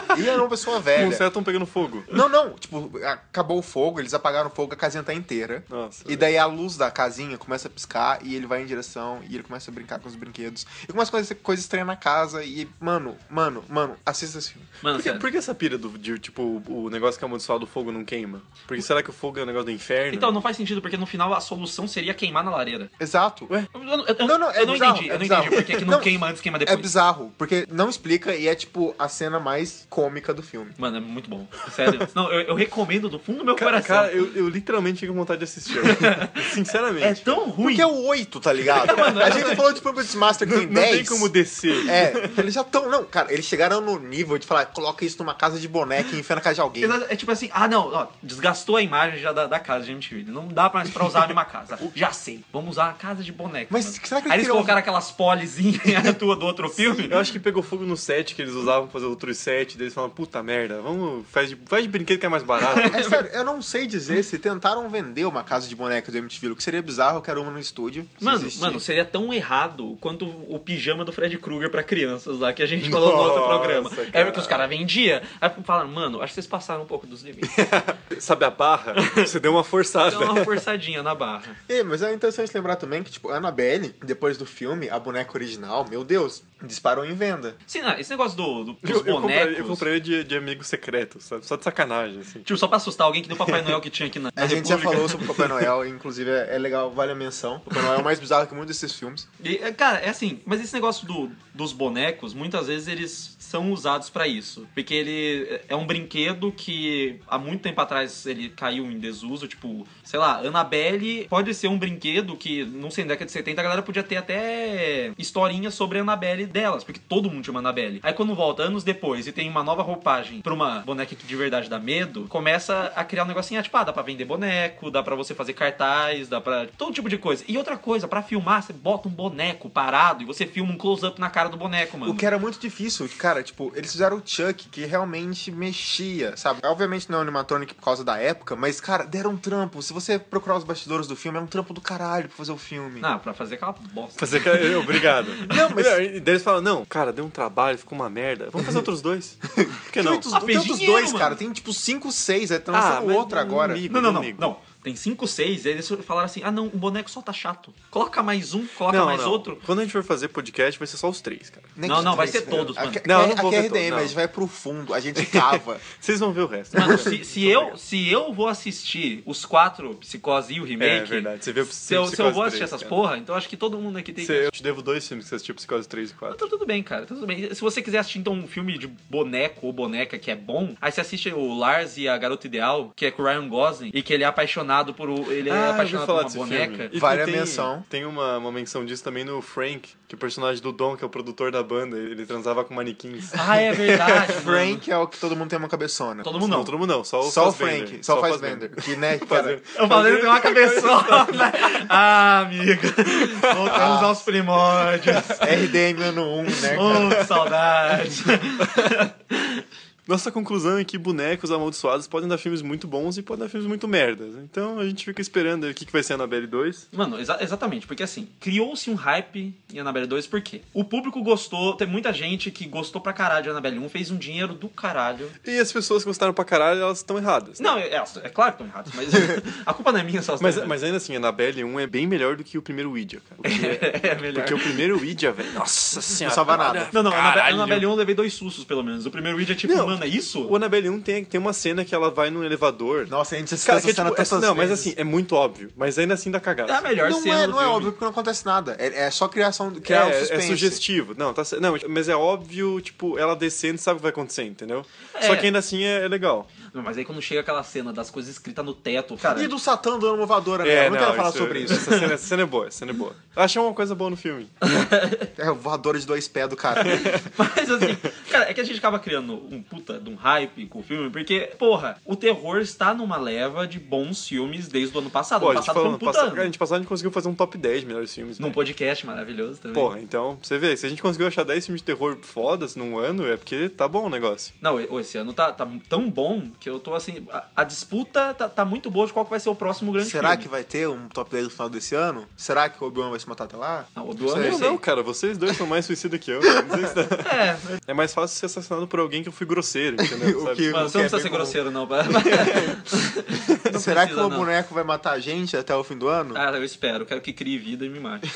E era uma pessoa velha. o certo estão pegando fogo. Não, não, tipo, acabou o fogo, eles apagaram o fogo, a casinha tá inteira. Nossa. E daí a luz da casinha começa a piscar e ele vai em direção e ele começa a brincar com os brinquedos. E começa a acontecer coisa estranha na casa e, mano, mano, mano, assista esse filme. Mano, Por que, por que essa pira do, de, tipo, o negócio que é amaldiçoado do fogo não queima? Porque será que o fogo é um negócio do inferno? Então, não faz sentido, porque no final a solução seria queimar na lareira. Exato. Ué? Eu, eu- eu- Não, não, é eu não bizarro, entendi, é eu não bizarro. entendi porque que não, Não, queima antes, queima É depois. bizarro, porque não explica e é tipo a cena mais cômica do filme. Mano, é muito bom. Sério. (laughs) Não, eu, eu recomendo do fundo do meu Cara, coração. cara, eu, eu literalmente com vontade de assistir. (laughs) Sinceramente. É tão ruim. Porque é o 8, tá ligado? (laughs) a gente falou de Puppets Master que tem Não 10. tem como descer. É, eles já estão. Não, cara, eles chegaram no nível de falar, coloca isso numa casa de boneca e enfia na casa de alguém. É tipo assim, ah não, ó, desgastou a imagem já da, da casa de MTV. Não dá mais pra usar a mesma casa. Já sei, vamos usar a casa de boneca. Mas mano. será que eles Aí eles colocaram aquelas polizinhas tua do outro filme? Eu acho que pegou fogo no set que eles usavam pra fazer outros set. Eles falaram, puta merda, vamos. Faz de, faz de brinquedo que é mais barato. É sério, eu não sei dizer se tentaram vender uma casa de boneca do MTV, o que seria bizarro, eu quero uma no estúdio. Mano, existir. mano, seria tão errado quanto o pijama do Fred Krueger pra crianças lá, que a gente falou no outro Nossa, programa. cara. É porque os caras vendiam. Aí falaram, mano, acho que vocês passaram um pouco dos limites. (laughs) Sabe a barra? Você deu uma forçada. Deu uma forçadinha na barra. É, mas é interessante lembrar também que, tipo, a Annabelle, depois do filme, a boneca original, meu Deus, disparou em venda. Sim, não, esse negócio do, do- dos Eu, eu bonecos. compraria, eu compraria de, de amigo secreto, sabe? Só de sacanagem, assim. Tipo, só pra assustar alguém que nem o Papai (laughs) Noel que tinha aqui na, na A gente já República. falou sobre o Papai Noel, (laughs) inclusive é é legal, vale a menção. O Papai Noel é mais bizarro que muitos desses filmes. E, é, cara, é assim, mas esse negócio do, dos bonecos, muitas vezes eles são usados pra isso. Porque ele é um brinquedo que há muito tempo atrás ele caiu em desuso, tipo, sei lá, Annabelle pode ser um brinquedo que, não sei, na década de 70 a galera podia ter até historinha sobre a Annabelle delas, porque todo mundo tinha uma Annabelle. Aí quando volta anos depois e tem uma nova roupagem pra uma boneca que de verdade dá medo, começa a criar um negocinho, ah, tipo, ah, dá pra vender boneco, dá pra você fazer cartaz, dá pra. todo tipo de coisa. E outra coisa, pra filmar, você bota um boneco parado e você filma um close-up na cara do boneco, mano. O que era muito difícil, cara, tipo, eles fizeram o Chuck que realmente mexia, sabe? Obviamente não é animatronic por causa da época, mas, cara, deram um trampo. Se você procurar os bastidores do filme, é um trampo do caralho pra fazer o filme. Ah, pra fazer aquela bosta. Fazer aquela- (laughs) Obrigado. Não, mas- (laughs) daí eles falam, não, cara, deu um trabalho, ficou uma merda. Vamos fazer outros dois. (laughs) Por que Tem não? outros, Ah, tem outros dinheiro, dois, mano. cara. Tem tipo 5, 6, é Ah, outro não agora. ligo. Não, não, não, não. Tem 5, 6, eles falaram assim: ah, não, o boneco só tá chato. Coloca mais um, coloca Não, mais não. outro. Quando a gente for fazer podcast, vai ser só os três, cara. Nem Não, que não, vai ser velho. todos, mano. Não, é- não vou aqui é ver todos, RDM, não. a gente vai pro fundo, a gente (laughs) cava. Vocês vão ver o resto. Mano, se, se eu, se eu vou assistir os quatro Psicose e o remake. É verdade, você viu Se eu, se eu Psicose vou assistir 3, essas cara. porra, então acho que todo mundo aqui tem que. Você- eu te devo dois filmes que você assistiu, Psicose 3 e 4. Tá tudo bem, cara, tá tudo bem. Se você quiser assistir então um filme de boneco ou boneca que é bom, aí você assiste o Lars e a Garota Ideal, que é com o Ryan Gosling, e que ele é apaixonado por. o- Ele é Ah, apaixonado por uma boneca. E Vale a tem, menção. Tem uma, uma menção disso também no Frank, que o personagem do Dom, que é o produtor da banda, ele transava com manequins. Ah, é verdade. (laughs) mano. Frank é o que todo mundo tem uma cabeçona. Todo mundo Não, não. todo mundo não, só o Só o. Frank, só o Fassbender. Que, né, (laughs) cara, Eu falei que tem uma cabeçona. ah, amiga. Voltamos aos primórdios. RDM ano 1, né, cara? Oh, que saudade. (laughs) Nossa conclusão é que bonecos amaldiçoados podem dar filmes muito bons e podem dar filmes muito merdas. Então a gente fica esperando o que, que vai ser a Annabelle 2. Mano, exa- exatamente, porque assim, criou-se um hype em Annabelle 2, por quê? O público gostou, tem muita gente que gostou pra caralho de Annabelle 1, fez um dinheiro do caralho. E as pessoas que gostaram pra caralho, elas estão erradas. né? Não, é, é claro que estão errados, mas (laughs) a culpa não é minha, só Mas, mas ainda assim, a Annabelle 1 é bem melhor do que o primeiro Ouija, cara. Porque, (laughs) é melhor. porque o primeiro Ouija, velho, nossa senhora. salva olha, nada. Não, não, caralho. Annabelle 1 eu levei dois sustos, pelo menos. O primeiro vídeo é tipo, Não, mano, é isso? O Annabelle 1 tem, tem uma cena que ela vai num elevador. Nossa, a gente assistiu essa é, cena tipo, é- não, mas vezes. assim, é muito óbvio. Mas ainda assim dá cagada. É a melhor Não cena é, não é filme. óbvio porque não acontece nada. É, é só criação, criar é, é suspense. sugestivo. Não, tá, não, mas é óbvio, tipo, ela descendo sabe o que vai acontecer, entendeu? É. Só que ainda assim é, é legal. Não, mas aí quando chega aquela cena das coisas escritas no teto, cara... E do Satã dando uma voadora, né? É, Eu não, quero falar sobre isso. Essa cena, essa cena é boa, essa cena é boa. Eu achei uma coisa boa no filme. (laughs) É, voadora de dois pés do cara. (laughs) Mas assim, cara, é que a gente acaba criando um puta de um hype com o filme, porque, porra, o terror está numa leva de bons filmes desde o ano passado. Pô, ano gente passado foi falou, um ano puta a gente passado a gente conseguiu fazer um top 10 melhores filmes. Num né? podcast maravilhoso também. Porra, então, você vê, se a gente conseguiu achar 10 filmes de terror fodas num ano, é porque tá bom o negócio. Não, esse ano tá, tá tão bom que eu tô assim. A, a disputa tá, tá muito boa de qual que vai ser o próximo grande Será filme. que vai ter um top 10 no final desse ano? Será que o Obi-Wan vai se matar até lá? Não, o Obi-Wan Não Não, não, cara, vocês dois são mais suicida que eu. (laughs) Não sei se tá- É, É mais fácil ser assassinado por alguém que eu fui grosseiro, (laughs) entendeu? O Sabe? que- mano, você não precisa ser comum. grosseiro, não. pra- (laughs) Será que precisa, o não. boneco vai matar a gente até o fim do ano? ah, eu espero. Quero que crie vida e me mate.